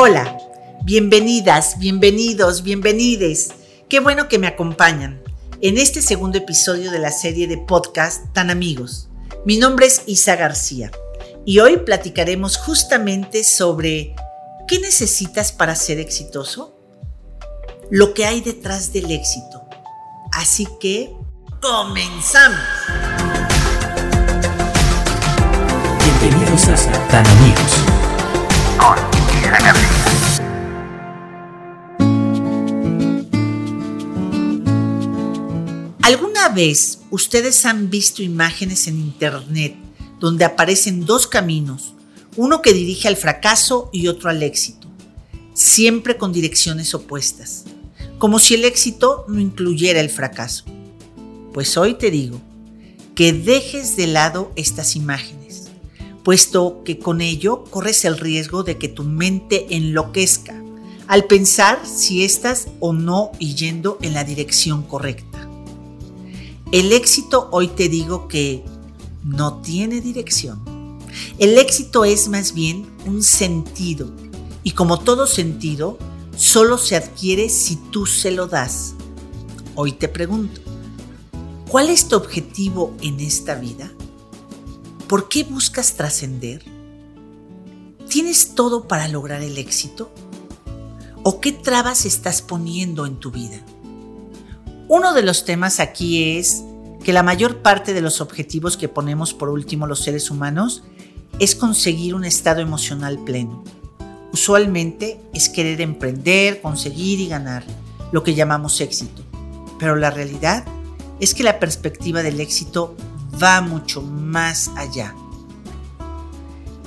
Hola, bienvenidas, bienvenidos, bienvenides. Qué bueno que me acompañan en este segundo episodio de la serie de podcast Tan Amigos. Mi nombre es Isa García y hoy platicaremos justamente sobre ¿qué necesitas para ser exitoso? Lo que hay detrás del éxito. Así que, comenzamos. Bienvenidos a Tan Amigos. ¿Alguna vez ustedes han visto imágenes en internet donde aparecen dos caminos, uno que dirige al fracaso y otro al éxito, siempre con direcciones opuestas, como si el éxito no incluyera el fracaso? Pues hoy te digo que dejes de lado estas imágenes, puesto que con ello corres el riesgo de que tu mente enloquezca al pensar si estás o no yendo en la dirección correcta. El éxito hoy te digo que no tiene dirección. El éxito es más bien un sentido y como todo sentido, solo se adquiere si tú se lo das. Hoy te pregunto, ¿cuál es tu objetivo en esta vida? ¿Por qué buscas trascender? ¿Tienes todo para lograr el éxito? ¿O qué trabas estás poniendo en tu vida? Uno de los temas aquí es que la mayor parte de los objetivos que ponemos por último los seres humanos es conseguir un estado emocional pleno. Usualmente es querer emprender, conseguir y ganar, lo que llamamos éxito. Pero la realidad es que la perspectiva del éxito va mucho más allá.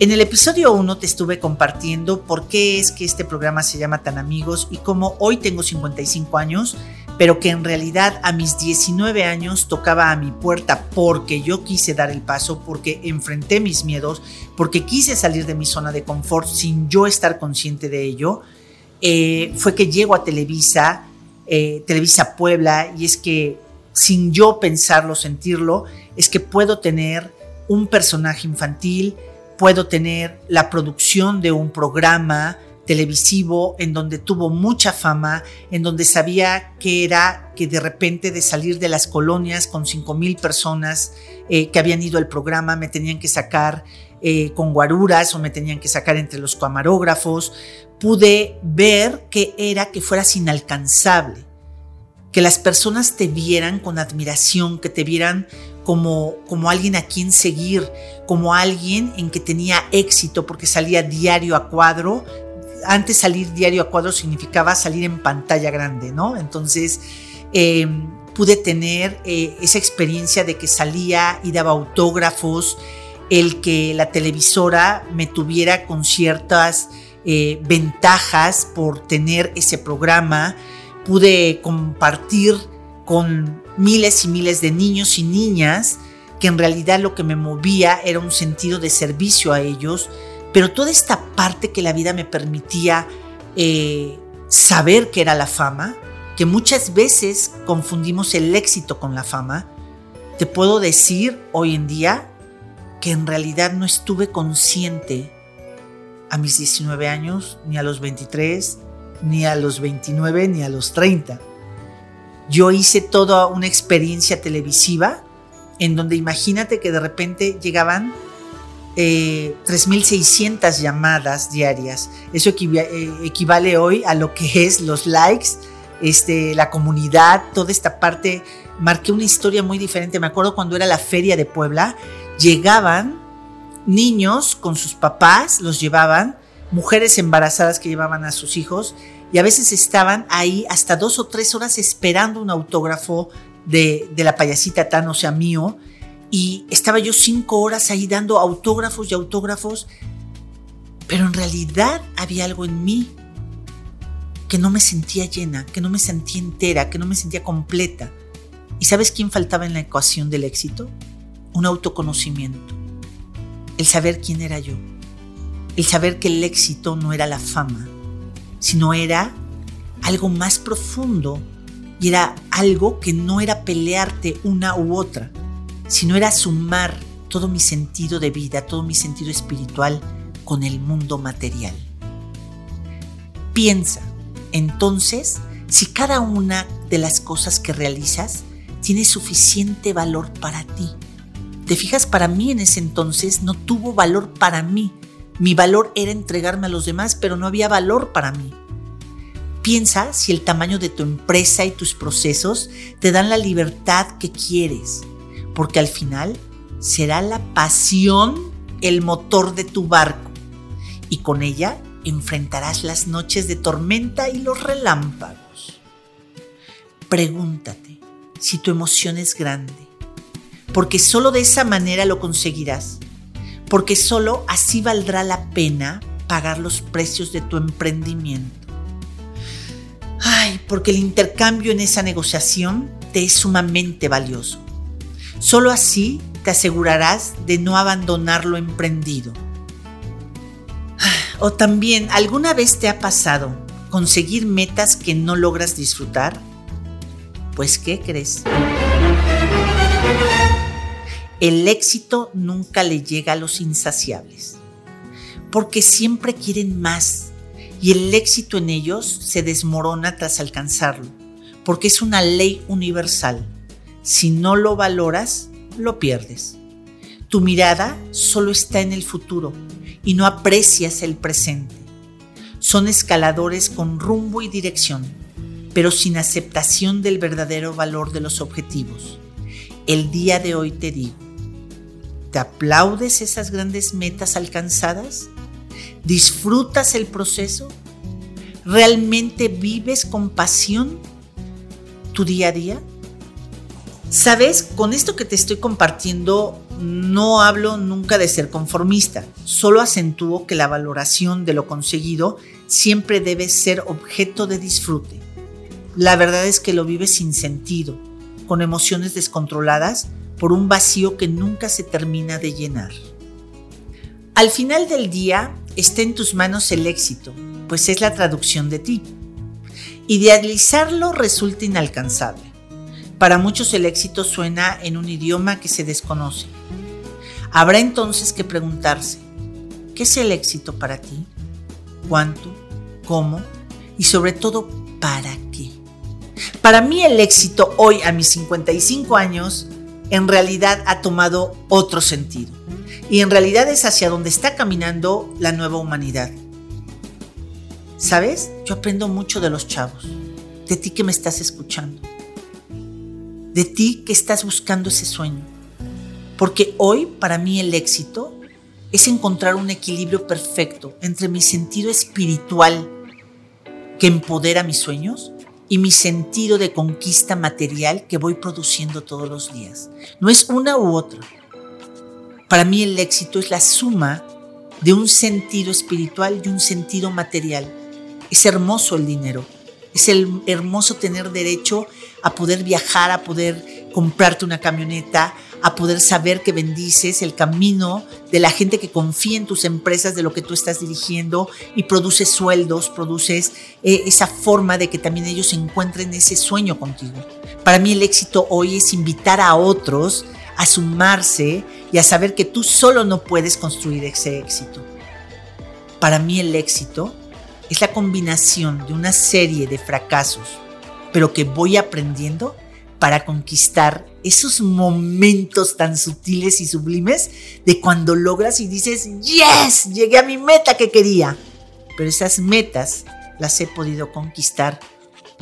En el episodio 1 te estuve compartiendo por qué es que este programa se llama Tan Amigos y cómo hoy tengo 55 años pero que en realidad a mis 19 años tocaba a mi puerta porque yo quise dar el paso, porque enfrenté mis miedos, porque quise salir de mi zona de confort sin yo estar consciente de ello, eh, fue que llego a Televisa, eh, Televisa Puebla, y es que sin yo pensarlo, sentirlo, es que puedo tener un personaje infantil, puedo tener la producción de un programa, televisivo en donde tuvo mucha fama, en donde sabía que era que de repente de salir de las colonias con 5 mil personas eh, que habían ido al programa me tenían que sacar eh, con guaruras o me tenían que sacar entre los camarógrafos, pude ver que era que fueras inalcanzable, que las personas te vieran con admiración, que te vieran como, como alguien a quien seguir, como alguien en que tenía éxito porque salía diario a cuadro antes salir diario a cuadro significaba salir en pantalla grande, ¿no? Entonces em, pude tener eh, esa experiencia de que salía y daba autógrafos, el que la televisora me tuviera con ciertas eh, ventajas por tener ese programa, pude compartir con miles y miles de niños y niñas que en realidad lo que me movía era un sentido de servicio a ellos, pero toda esta parte que la vida me permitía eh, saber que era la fama, que muchas veces confundimos el éxito con la fama, te puedo decir hoy en día que en realidad no estuve consciente a mis 19 años, ni a los 23, ni a los 29, ni a los 30. Yo hice toda una experiencia televisiva en donde imagínate que de repente llegaban 3.600 eh, llamadas diarias. Eso eh, equivale hoy a lo que es los likes, este, la comunidad, toda esta parte. Marqué una historia muy diferente. Me acuerdo cuando era la feria de Puebla, llegaban niños con sus papás, los llevaban, mujeres embarazadas que llevaban a sus hijos, y a veces estaban ahí hasta dos o tres horas esperando un autógrafo de, de la payasita Tan, o sea, mío y estaba yo cinco horas ahí dando autógrafos y autógrafos, pero en realidad había algo en mí que no me sentía llena, que no me sentía entera, que no me sentía completa. ¿Y sabes quién faltaba en la ecuación del éxito? Un autoconocimiento, el saber quién era yo, el saber que el éxito no era la fama, sino era algo más profundo y era algo que no era pelearte una u otra, sino era sumar todo mi sentido de vida, todo mi sentido espiritual con el mundo material. Piensa, entonces, si cada una de las cosas que realizas tiene suficiente valor para ti. Te fijas, para mí en ese entonces no tuvo valor para mí. Mi valor era entregarme a los demás, pero no había valor para mí. Piensa si el tamaño de tu empresa y tus procesos te dan la libertad que quieres, porque al final será la pasión el motor de tu barco y con ella enfrentarás las noches de tormenta y los relámpagos. Pregúntate si tu emoción es grande, porque solo de esa manera lo conseguirás, porque solo así valdrá la pena pagar los precios de tu emprendimiento. Ay, porque el intercambio en esa negociación te es sumamente valioso. Solo así te asegurarás de no abandonar lo emprendido. O también, ¿alguna vez te ha pasado conseguir metas que no logras disfrutar? Pues, ¿qué crees? El éxito nunca le llega a los insaciables, porque siempre quieren más y el éxito en ellos se desmorona tras alcanzarlo, porque es una ley universal. Si no lo valoras, lo pierdes. Tu mirada solo está en el futuro y no aprecias el presente. Son escaladores con rumbo y dirección, pero sin aceptación del verdadero valor de los objetivos. El día de hoy te digo, ¿te aplaudes esas grandes metas alcanzadas? ¿Disfrutas el proceso? ¿Realmente vives con pasión tu día a día? Sabes, con esto que te estoy compartiendo, no hablo nunca de ser conformista, solo acentúo que la valoración de lo conseguido siempre debe ser objeto de disfrute. La verdad es que lo vives sin sentido, con emociones descontroladas por un vacío que nunca se termina de llenar. Al final del día está en tus manos el éxito, pues es la traducción de ti. Idealizarlo resulta inalcanzable. Para muchos el éxito suena en un idioma que se desconoce. Habrá entonces que preguntarse, ¿qué es el éxito para ti? ¿Cuánto? ¿Cómo? Y sobre todo, ¿para qué? Para mí el éxito hoy a mis 55 años en realidad ha tomado otro sentido. Y en realidad es hacia donde está caminando la nueva humanidad. ¿Sabes? Yo aprendo mucho de los chavos, de ti que me estás escuchando de ti que estás buscando ese sueño. Porque hoy para mí el éxito es encontrar un equilibrio perfecto entre mi sentido espiritual que empodera mis sueños y mi sentido de conquista material que voy produciendo todos los días. No es una u otra. Para mí el éxito es la suma de un sentido espiritual y un sentido material. Es hermoso el dinero, es el hermoso tener derecho a poder viajar, a poder comprarte una camioneta, a poder saber que bendices el camino de la gente que confía en tus empresas, de lo que tú estás dirigiendo y produces sueldos, produces eh, esa forma de que también ellos encuentren ese sueño contigo. Para mí el éxito hoy es invitar a otros a sumarse y a saber que tú solo no puedes construir ese éxito. Para mí el éxito es la combinación de una serie de fracasos, pero que voy aprendiendo para conquistar esos momentos tan sutiles y sublimes de cuando logras y dices, yes, llegué a mi meta que quería. Pero esas metas las he podido conquistar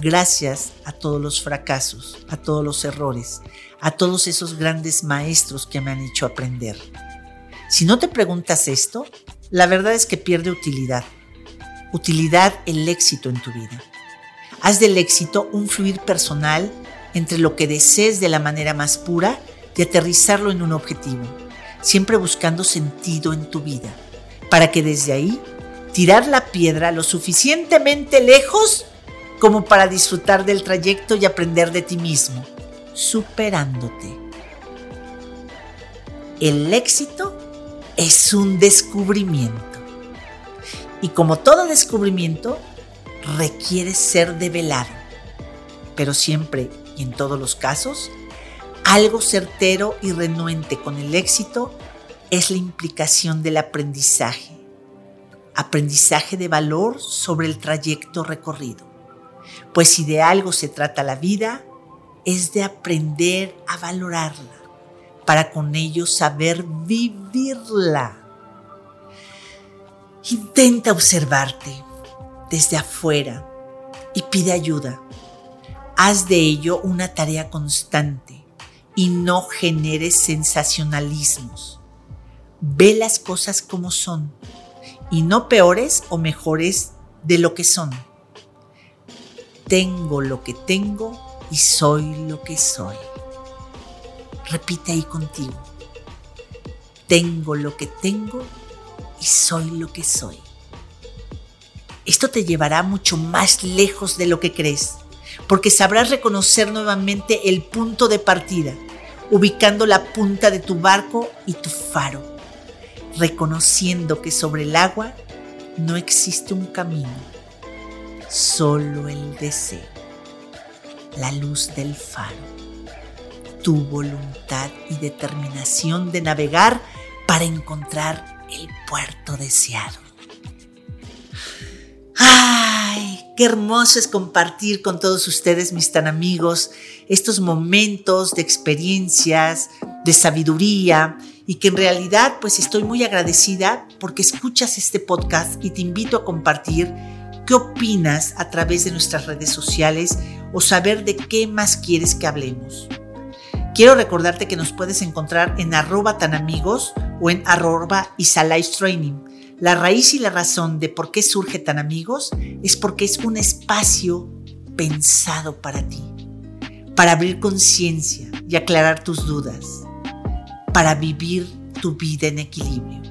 gracias a todos los fracasos, a todos los errores, a todos esos grandes maestros que me han hecho aprender. Si no te preguntas esto, la verdad es que pierde utilidad utilidad el éxito en tu vida. Haz del éxito un fluir personal entre lo que desees de la manera más pura y aterrizarlo en un objetivo, siempre buscando sentido en tu vida, para que desde ahí tirar la piedra lo suficientemente lejos como para disfrutar del trayecto y aprender de ti mismo, superándote. El éxito es un descubrimiento. Y como todo descubrimiento, requiere ser develado. Pero siempre y en todos los casos, algo certero y renuente con el éxito es la implicación del aprendizaje. aprendizaje de valor sobre el trayecto recorrido. Pues si de algo se trata la vida, es de aprender a valorarla, para con ello saber vivirla. Intenta observarte desde afuera y pide ayuda. Haz de ello una tarea constante y no generes sensacionalismos. Ve las cosas como son y no peores o mejores de lo que son. Tengo lo que tengo y soy lo que soy. Repite ahí contigo. Tengo lo que tengo y soy lo que soy. Esto te llevará mucho más lejos de lo que crees, porque sabrás reconocer nuevamente el punto de partida, ubicando la punta de tu barco y tu faro, reconociendo que sobre el agua no existe un camino, solo el deseo, la luz del faro, tu voluntad y determinación de navegar para encontrar el puerto deseado. Ay, qué hermoso es compartir con todos ustedes, mis tan amigos, estos momentos de experiencias, de sabiduría y que en realidad pues estoy muy agradecida porque escuchas este podcast y te invito a compartir qué opinas a través de nuestras redes sociales o saber de qué más quieres que hablemos. Quiero recordarte que nos puedes encontrar en arroba tan amigos o en arroba Training la raíz y la razón de por qué surge tan amigos es porque es un espacio pensado para ti, para abrir conciencia y aclarar tus dudas, para vivir tu vida en equilibrio.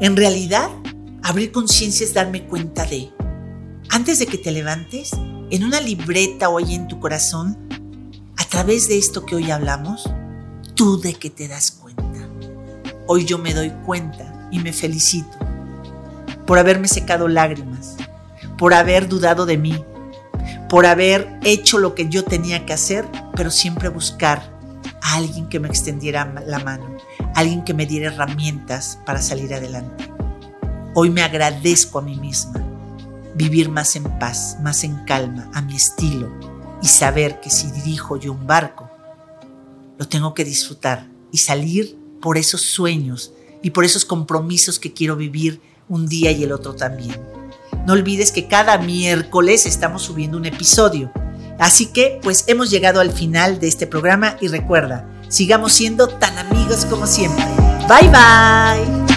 En realidad, abrir conciencia es darme cuenta de, antes de que te levantes, en una libreta o ahí en tu corazón, a través de esto que hoy hablamos, tú de que te das. Hoy yo me doy cuenta y me felicito por haberme secado lágrimas, por haber dudado de mí, por haber hecho lo que yo tenía que hacer, pero siempre buscar a alguien que me extendiera la mano, alguien que me diera herramientas para salir adelante. Hoy me agradezco a mí misma vivir más en paz, más en calma, a mi estilo y saber que si dirijo yo un barco, lo tengo que disfrutar y salir por esos sueños y por esos compromisos que quiero vivir un día y el otro también. No olvides que cada miércoles estamos subiendo un episodio. Así que, pues hemos llegado al final de este programa y recuerda, sigamos siendo tan amigos como siempre. Bye bye.